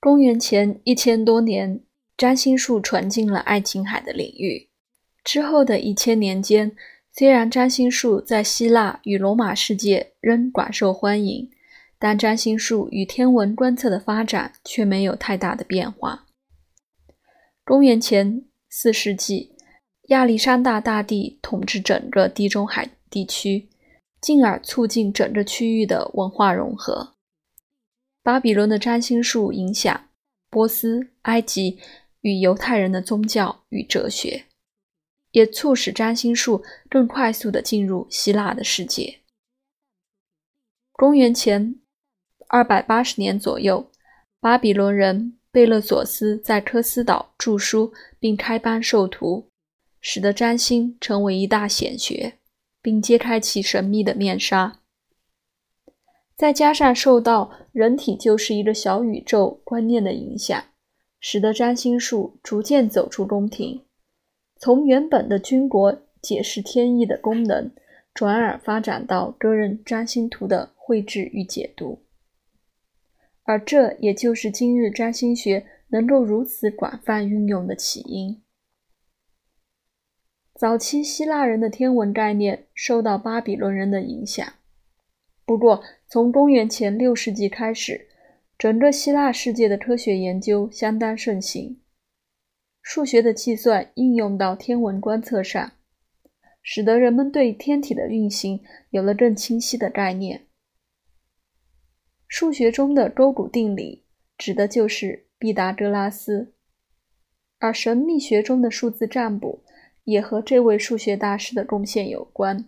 公元前一千多年，占星术传进了爱琴海的领域。之后的一千年间，虽然占星术在希腊与罗马世界仍广受欢迎，但占星术与天文观测的发展却没有太大的变化。公元前四世纪，亚历山大大帝统治整个地中海地区，进而促进整个区域的文化融合。巴比伦的占星术影响波斯、埃及与犹太人的宗教与哲学，也促使占星术更快速地进入希腊的世界。公元前二百八十年左右，巴比伦人贝勒索斯在科斯岛著书并开班授徒，使得占星成为一大显学，并揭开其神秘的面纱。再加上受到人体就是一个小宇宙观念的影响，使得占星术逐渐走出宫廷，从原本的军国解释天意的功能，转而发展到个人占星图的绘制与解读。而这也就是今日占星学能够如此广泛运用的起因。早期希腊人的天文概念受到巴比伦人的影响。不过，从公元前六世纪开始，整个希腊世界的科学研究相当盛行，数学的计算应用到天文观测上，使得人们对天体的运行有了更清晰的概念。数学中的勾股定理指的就是毕达哥拉斯，而神秘学中的数字占卜也和这位数学大师的贡献有关。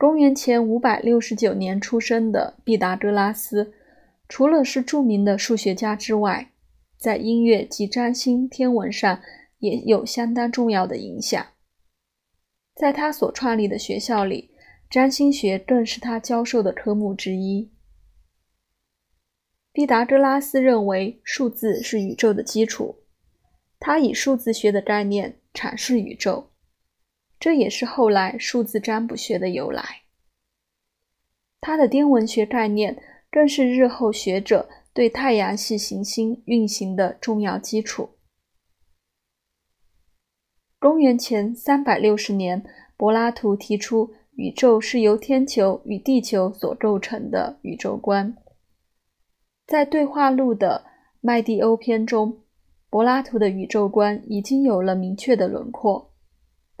公元前五百六十九年出生的毕达哥拉斯，除了是著名的数学家之外，在音乐及占星天文上也有相当重要的影响。在他所创立的学校里，占星学更是他教授的科目之一。毕达哥拉斯认为数字是宇宙的基础，他以数字学的概念阐释宇宙。这也是后来数字占卜学的由来。他的天文学概念更是日后学者对太阳系行星运行的重要基础。公元前三百六十年，柏拉图提出宇宙是由天球与地球所构成的宇宙观。在对话录的麦蒂欧篇中，柏拉图的宇宙观已经有了明确的轮廓。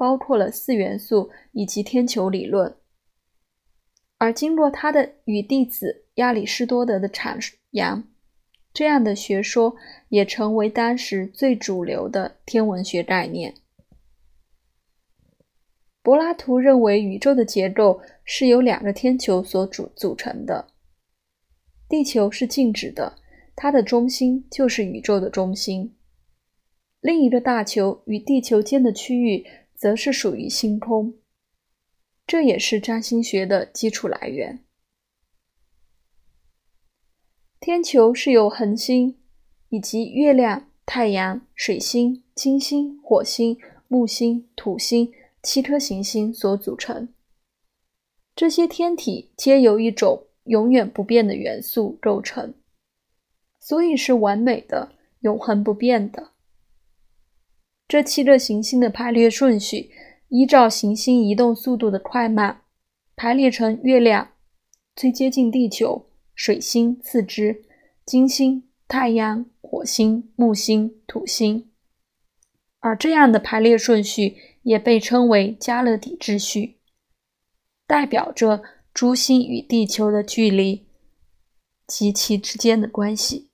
包括了四元素以及天球理论，而经过他的与弟子亚里士多德的阐扬，这样的学说也成为当时最主流的天文学概念。柏拉图认为宇宙的结构是由两个天球所组组成的，地球是静止的，它的中心就是宇宙的中心，另一个大球与地球间的区域。则是属于星空，这也是占星学的基础来源。天球是由恒星以及月亮、太阳、水星、金星、火星、木星、土星七颗行星所组成。这些天体皆由一种永远不变的元素构成，所以是完美的、永恒不变的。这七个行星的排列顺序，依照行星移动速度的快慢，排列成月亮最接近地球，水星次之，金星、太阳、火星、木星、土星。而这样的排列顺序也被称为加勒底秩序，代表着诸星与地球的距离及其之间的关系。